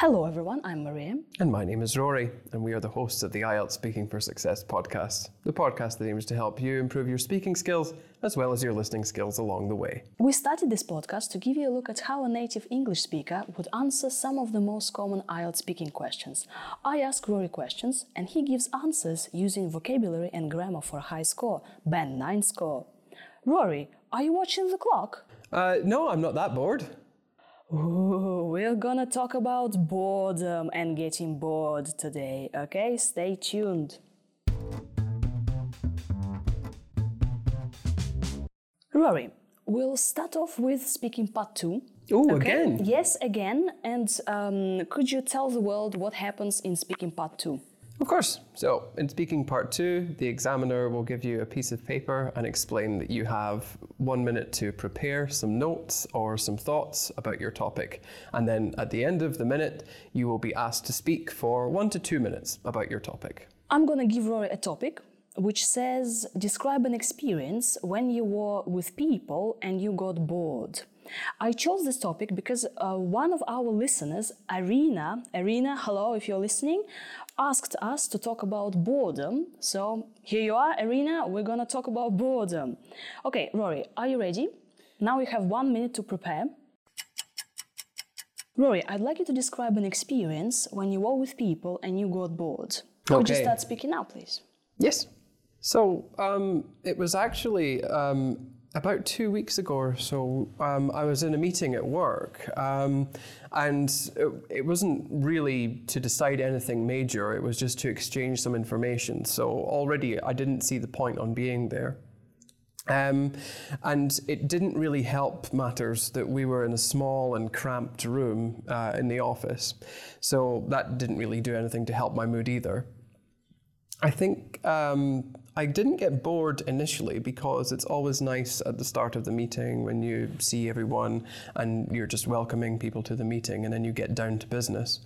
Hello, everyone. I'm Maria. And my name is Rory, and we are the hosts of the IELTS Speaking for Success podcast, the podcast that aims to help you improve your speaking skills as well as your listening skills along the way. We started this podcast to give you a look at how a native English speaker would answer some of the most common IELTS speaking questions. I ask Rory questions, and he gives answers using vocabulary and grammar for a high score, band 9 score. Rory, are you watching the clock? Uh, no, I'm not that bored. Ooh, we're gonna talk about boredom and getting bored today, okay? Stay tuned. Rory, we'll start off with speaking part two. Oh, again? Yes, again. And um, could you tell the world what happens in speaking part two? Of course. So, in speaking part two, the examiner will give you a piece of paper and explain that you have one minute to prepare some notes or some thoughts about your topic. And then at the end of the minute, you will be asked to speak for one to two minutes about your topic. I'm gonna give Rory a topic which says describe an experience when you were with people and you got bored. I chose this topic because uh, one of our listeners, Irina, Irina, hello if you're listening, asked us to talk about boredom. So here you are, Irina, we're gonna talk about boredom. Okay, Rory, are you ready? Now you have one minute to prepare. Rory, I'd like you to describe an experience when you were with people and you got bored. Could you start speaking now, please? Yes. So um, it was actually um, about two weeks ago or so. Um, I was in a meeting at work, um, and it, it wasn't really to decide anything major. It was just to exchange some information. So already I didn't see the point on being there. Um, and it didn't really help matters that we were in a small and cramped room uh, in the office. So that didn't really do anything to help my mood either. I think um, I didn't get bored initially because it's always nice at the start of the meeting when you see everyone and you're just welcoming people to the meeting and then you get down to business.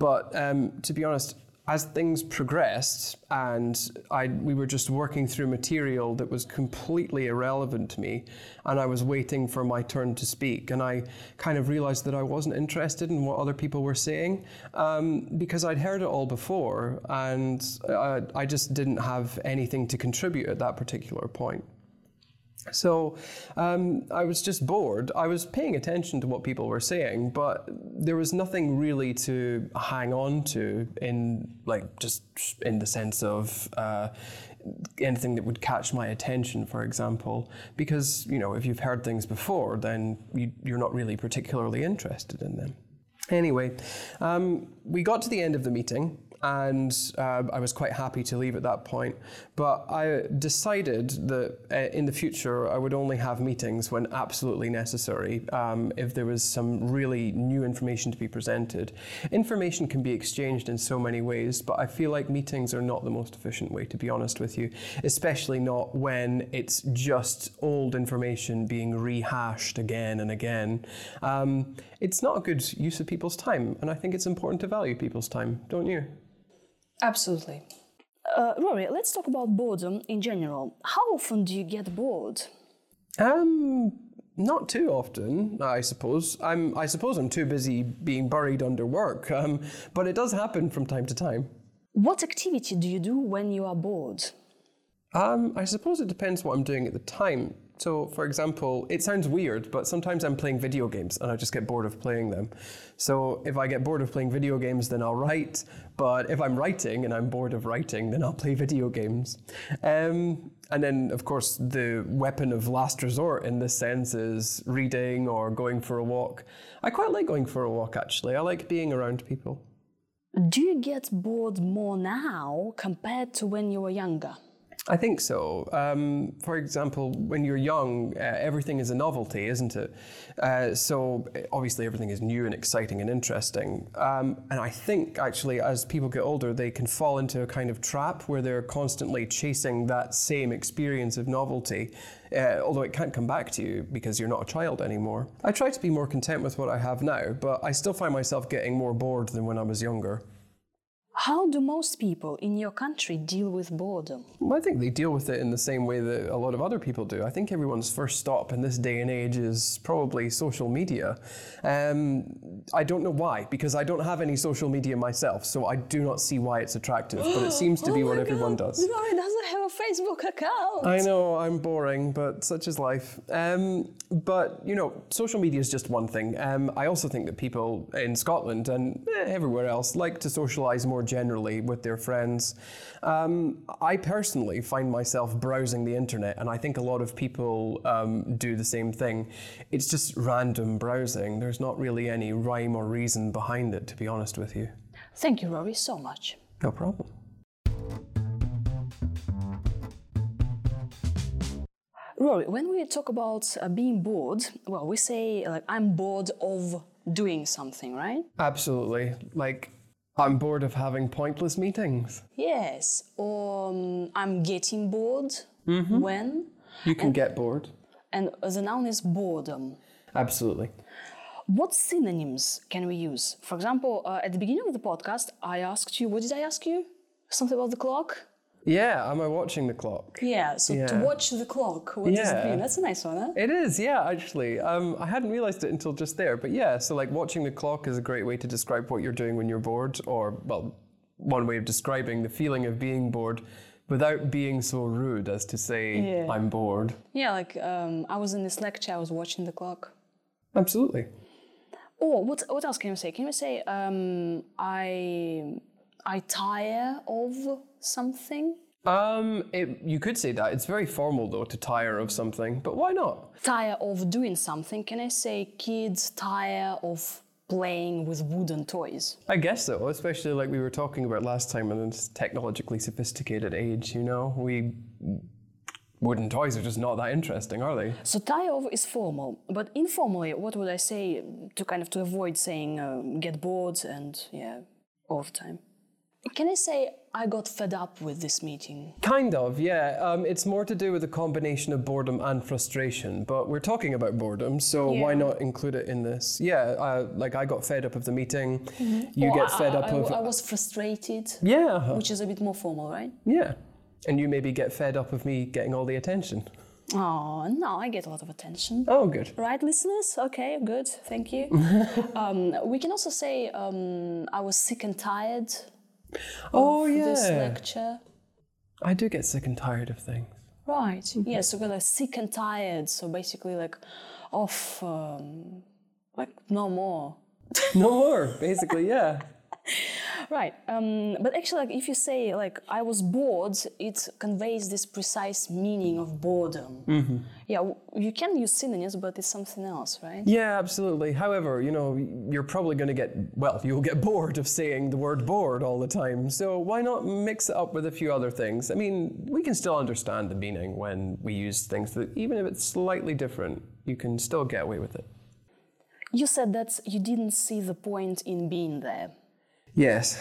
But um, to be honest, as things progressed and I, we were just working through material that was completely irrelevant to me, and I was waiting for my turn to speak, and I kind of realized that I wasn't interested in what other people were saying um, because I'd heard it all before, and I, I just didn't have anything to contribute at that particular point. So um, I was just bored. I was paying attention to what people were saying, but there was nothing really to hang on to in like just in the sense of uh, anything that would catch my attention, for example. Because you know, if you've heard things before, then you, you're not really particularly interested in them. Anyway, um, we got to the end of the meeting and uh, I was quite happy to leave at that point. But I decided that uh, in the future I would only have meetings when absolutely necessary. Um, if there was some really new information to be presented, information can be exchanged in so many ways, but I feel like meetings are not the most efficient way, to be honest with you, especially not when it's just old information being rehashed again and again. Um, it's not a good use of people's time, and I think it's important to value people's time, don't you? Absolutely. Uh, Rory, let's talk about boredom in general. How often do you get bored? Um, not too often, I suppose. I'm, I suppose I'm too busy being buried under work, um, but it does happen from time to time. What activity do you do when you are bored? Um, I suppose it depends what I'm doing at the time. So, for example, it sounds weird, but sometimes I'm playing video games and I just get bored of playing them. So, if I get bored of playing video games, then I'll write. But if I'm writing and I'm bored of writing, then I'll play video games. Um, and then, of course, the weapon of last resort in this sense is reading or going for a walk. I quite like going for a walk, actually. I like being around people. Do you get bored more now compared to when you were younger? I think so. Um, for example, when you're young, uh, everything is a novelty, isn't it? Uh, so uh, obviously, everything is new and exciting and interesting. Um, and I think actually, as people get older, they can fall into a kind of trap where they're constantly chasing that same experience of novelty. Uh, although it can't come back to you because you're not a child anymore. I try to be more content with what I have now, but I still find myself getting more bored than when I was younger. How do most people in your country deal with boredom? Well, I think they deal with it in the same way that a lot of other people do. I think everyone's first stop in this day and age is probably social media. Um, I don't know why, because I don't have any social media myself, so I do not see why it's attractive, but it seems to be Oh what my everyone God, does. Rory doesn't have a Facebook account. I know I'm boring, but such is life. Um, but you know, social media is just one thing. Um, I also think that people in Scotland and eh, everywhere else like to socialise more generally with their friends. Um, I personally find myself browsing the internet, and I think a lot of people um, do the same thing. It's just random browsing. There's not really any rhyme or reason behind it, to be honest with you. Thank you, Rory, so much. No problem. Rory, when we talk about uh, being bored, well, we say like I'm bored of doing something, right? Absolutely. Like, I'm bored of having pointless meetings. Yes. Or um, I'm getting bored when, You can get bored. and the noun is boredom. Absolutely. What synonyms can we use? For example, uh, at the beginning of the podcast, I asked you, what did I ask you? Something about the clock? Yeah, am I watching the clock? Yeah, so to watch the clock, what does it mean? That's a nice one, huh? It is, yeah, actually. Um, I hadn't realized it until just there, but yeah, so like watching the clock is a great way to describe what you're doing when you're bored, or, well, one way of describing the feeling of being bored without being so rude as to say, Yeah. I'm bored. Yeah, like um, I was in this lecture, I was watching the clock. Absolutely. Or what, what else can you say? Can you say um, I I tire of something? Um, it, you could say that. It's very formal, though, to tire of something, but why not? Tire of doing something? Can I say kids tire of playing with wooden toys? I guess so, especially like we were talking about last time in this technologically sophisticated age, you know? We. Wooden toys are just not that interesting, are they? So tire of is formal, but informally, what would I say to kind of to avoid saying um, get bored and yeah, all the time? Can I say I got fed up with this meeting? Kind of, yeah. Um, it's more to do with a combination of boredom and frustration, but we're talking about boredom, so why not include it in this? Yeah, uh, like I got fed up of the meeting. You Or get I- fed I, up I- of. I was frustrated, yeah, uh-huh. which is a bit more formal, right? yeah. And you maybe get fed up of me getting all the attention. Oh, no, I get a lot of attention. Oh, good. Right, listeners? Okay, good, thank you. um, we can also say um, I was sick and tired Oh, of this yeah. lecture. I do get sick and tired of things. Right, yeah, so we're like sick and tired, so basically like off, um, like no more. No more, basically, yeah. Right, um, but actually, like if you say like I was bored, it conveys this precise meaning of boredom. Yeah, you can use synonyms, but it's something else, right? Yeah, absolutely. However, you know, you're probably going to get, well, you'll get bored of saying the word bored all the time. So why not mix it up with a few other things? I mean, we can still understand the meaning when we use things that, even if it's slightly different, you can still get away with it. You said that you didn't see the point in being there. Yes.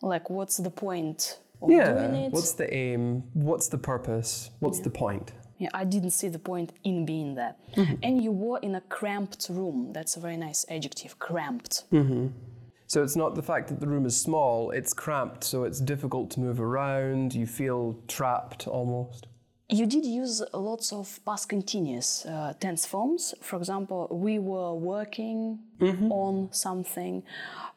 Like, what's the point of doing Yeah. it? What's the aim? What's the purpose? What's the point? Yeah, I didn't see the point in being there. Mm-hmm. And you were in a cramped room. That's a very nice adjective, cramped. Mm-hmm. So it's not the fact that the room is small, it's cramped, so it's difficult to move around, you feel trapped almost. You did use lots of past continuous uh, tense forms. For example, we were working on something,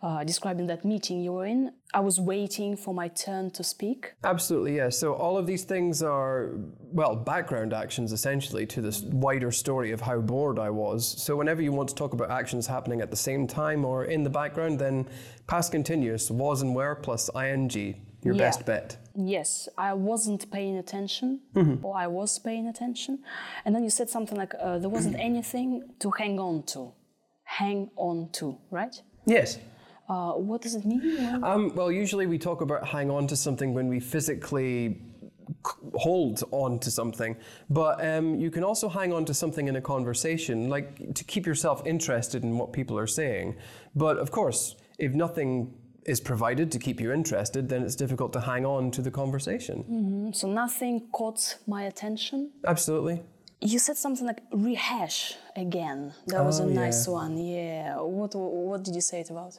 uh, describing that meeting you were in. I was waiting for my turn to speak. Absolutely, yeah. So all of these things are, well, background actions essentially to this wider story of how bored I was. So whenever you want to talk about actions happening at the same time or in the background, then past continuous was and were plus ing, your Yeah. best bet. Yes, I wasn't paying attention, or I was paying attention. And then you said something like uh, there wasn't anything to hang on to. Hang on to, right? Yes. Uh, what does it mean? Um, well, usually we talk about hang on to something when we physically hold on to something, but um, you can also hang on to something in a conversation, like to keep yourself interested in what people are saying. But of course, if nothing is provided to keep you interested, then it's difficult to hang on to the conversation. Mm-hmm. So nothing caught my attention. Absolutely. You said something like rehash again. That was Oh, a nice yeah. one. Yeah. What what did you say it about?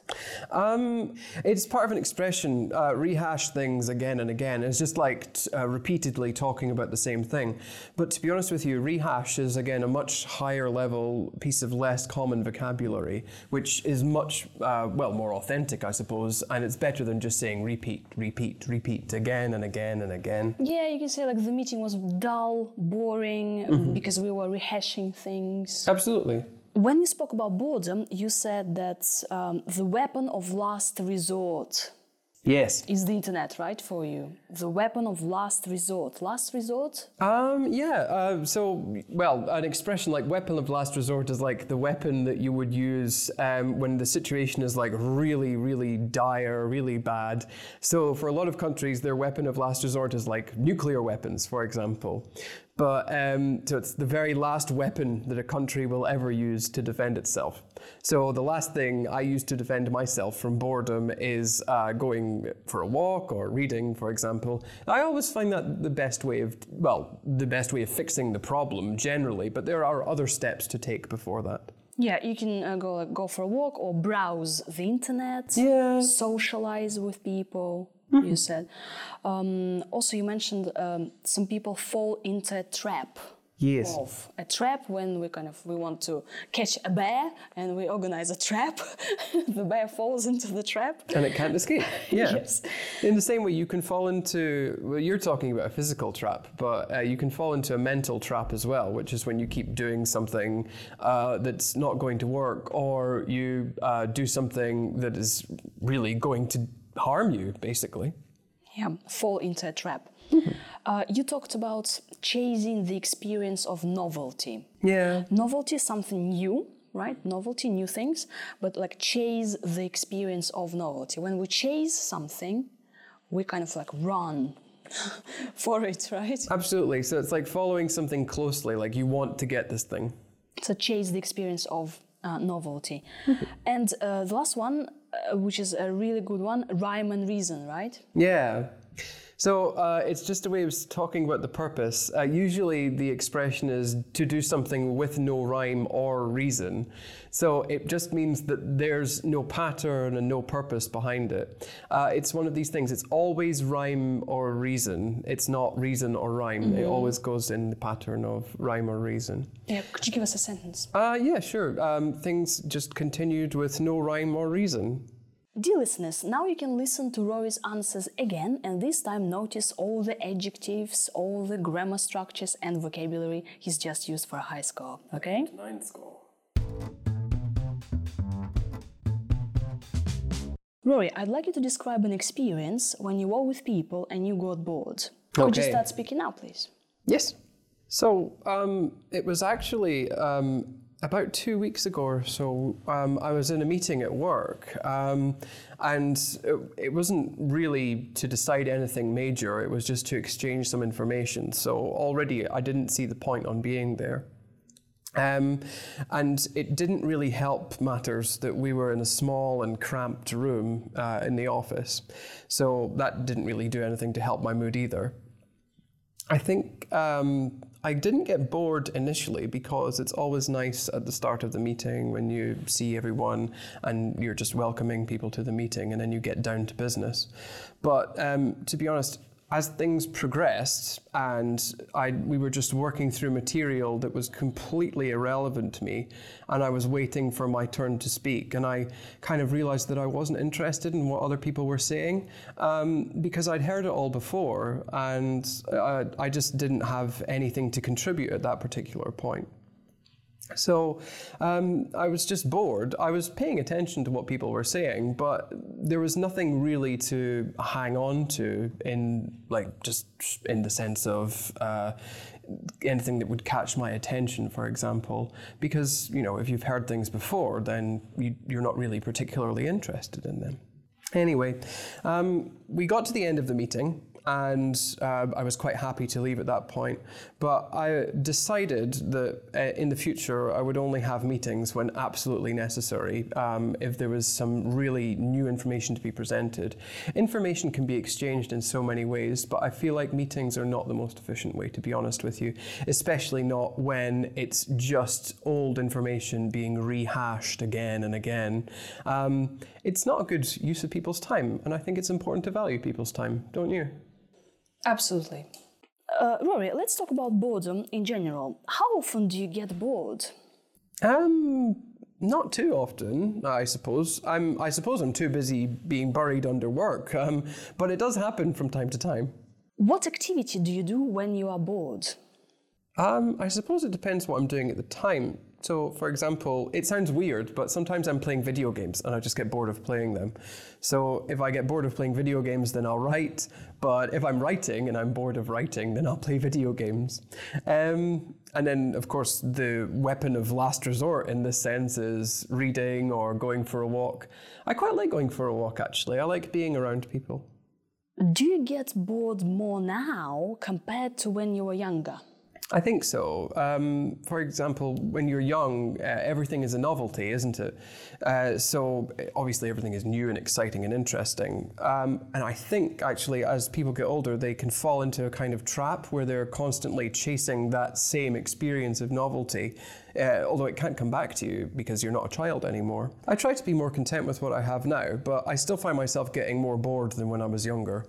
Um, it's part of an expression, uh, rehash things again and again. It's just like t- uh, repeatedly talking about the same thing. But to be honest with you, rehash is again a much higher level piece of less common vocabulary, which is much, uh, well, more authentic, I suppose. And it's better than just saying repeat, repeat, repeat again and again and again. Yeah, you can say like the meeting was dull, boring Mm-hmm. because we were rehashing things. Absolutely. When you spoke about boredom, you said that um, the weapon of last resort Yes. is the internet, right? For you, the weapon of last resort. Last resort? Um, yeah, uh, so, well, an expression like weapon of last resort is like the weapon that you would use um, when the situation is like really, really dire, really bad. So, for a lot of countries, their weapon of last resort is like nuclear weapons, for example. But um, so it's the very last weapon that a country will ever use to defend itself. So the last thing I use to defend myself from boredom is uh, going for a walk or reading, for example. I always find that the best way of, well, the best way of fixing the problem generally, but there are other steps to take before that. Yeah, you can uh, go go for a walk or browse the internet. Yeah. Socialize with people. You said. Um, also, you mentioned um, some people fall into a trap. Yes. Of a trap when we kind of we want to catch a bear and we organize a trap. the bear falls into the trap. And it can't escape. Yeah. Yes. In the same way, you can fall into, well, you're talking about a physical trap, but uh, you can fall into a mental trap as well, which is when you keep doing something uh, that's not going to work, or you uh, do something that is really going to harm you, basically. Yeah, fall into a trap. Uh, you talked about chasing the experience of novelty. Yeah. Novelty is something new, right? Novelty, new things, but like chase the experience of novelty. When we chase something, we kind of like run for it, right? Absolutely. So it's like following something closely, like you want to get this thing. So chase the experience of uh, novelty. and uh, the last one, uh, which is a really good one, rhyme and reason, right? Yeah. So uh, it's just a way of talking about the purpose. Uh, usually the expression is to do something with no rhyme or reason. So it just means that there's no pattern and no purpose behind it. Uh, it's one of these things, it's always rhyme or reason. It's not reason or rhyme. It always goes in the pattern of rhyme or reason. Yeah, could you give us a sentence? Uh, yeah, sure. Um, things just continued with no rhyme or reason. Dear listeners, now you can listen to Rory's answers again and this time notice all the adjectives, all the grammar structures and vocabulary he's just used for a high score, okay? Nine score. Rory, I'd like you to describe an experience when you were with people and you got bored. Could you start speaking now, please? Yes. So um, it was actually um, about two weeks ago or so. Um, I was in a meeting at work, um, and it, it wasn't really to decide anything major. It was just to exchange some information. So already I didn't see the point on being there. Um, and it didn't really help matters that we were in a small and cramped room uh, in the office. So that didn't really do anything to help my mood either. I think um, I didn't get bored initially because it's always nice at the start of the meeting when you see everyone and you're just welcoming people to the meeting and then you get down to business. But um, to be honest, as things progressed and I, we were just working through material that was completely irrelevant to me, and I was waiting for my turn to speak, and I kind of realized that I wasn't interested in what other people were saying um, because I'd heard it all before, and I, I just didn't have anything to contribute at that particular point. So um, I was just bored. I was paying attention to what people were saying, but there was nothing really to hang on to in like just in the sense of uh, anything that would catch my attention, for example. Because you know, if you've heard things before, then you, you're not really particularly interested in them. Anyway, um, we got to the end of the meeting, and uh, I was quite happy to leave at that point. But I decided that uh, in the future I would only have meetings when absolutely necessary, um, if there was some really new information to be presented. Information can be exchanged in so many ways, but I feel like meetings are not the most efficient way, to be honest with you, especially not when it's just old information being rehashed again and again. Um, it's not a good use of people's time, and I think it's important to value people's time, don't you? Absolutely. Uh, Rory, let's talk about boredom in general. How often do you get bored? Um, not too often, I suppose. I'm, I suppose I'm too busy being buried under work, um, but it does happen from time to time. What activity do you do when you are bored? Um, I suppose it depends what I'm doing at the time. So, for example, it sounds weird, but sometimes I'm playing video games and I just get bored of playing them. So, if I get bored of playing video games, then I'll write. But if I'm writing and I'm bored of writing, then I'll play video games. Um, and then, of course, the weapon of last resort in this sense is reading or going for a walk. I quite like going for a walk, actually. I like being around people. Do you get bored more now compared to when you were younger? I think so. Um, for example, when you're young, uh, everything is a novelty, isn't it? Uh, so obviously, everything is new and exciting and interesting. Um, and I think actually, as people get older, they can fall into a kind of trap where they're constantly chasing that same experience of novelty, uh, although it can't come back to you because you're not a child anymore. I try to be more content with what I have now, but I still find myself getting more bored than when I was younger.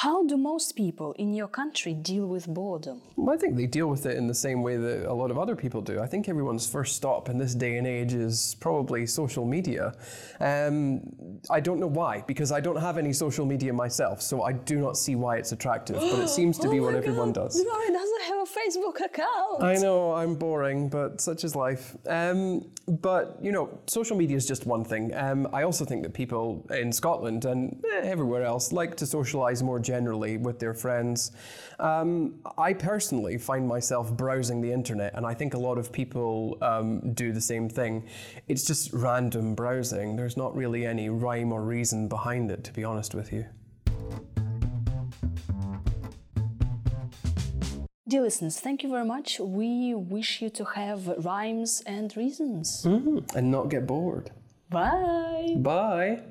How do most people in your country deal with boredom? Well, I think they deal with it in the same way that a lot of other people do. I think everyone's first stop in this day and age is probably social media. Um, I don't know why, because I don't have any social media myself, so I do not see why it's attractive, but it seems to oh be what everyone does. No, Rory doesn't have a Facebook account. I know, I'm boring, but such is life. Um, but, you know, social media is just one thing. Um, I also think that people in Scotland and eh, everywhere else like to socialise more generally with their friends. Um, I personally find myself browsing the internet, and I think a lot of people um, do the same thing. It's just random browsing. There's not really any rhyme or reason behind it, to be honest with you. Dear listeners, thank you very much. We wish you to have rhymes and reasons. Mm-hmm. And not get bored. Bye. Bye.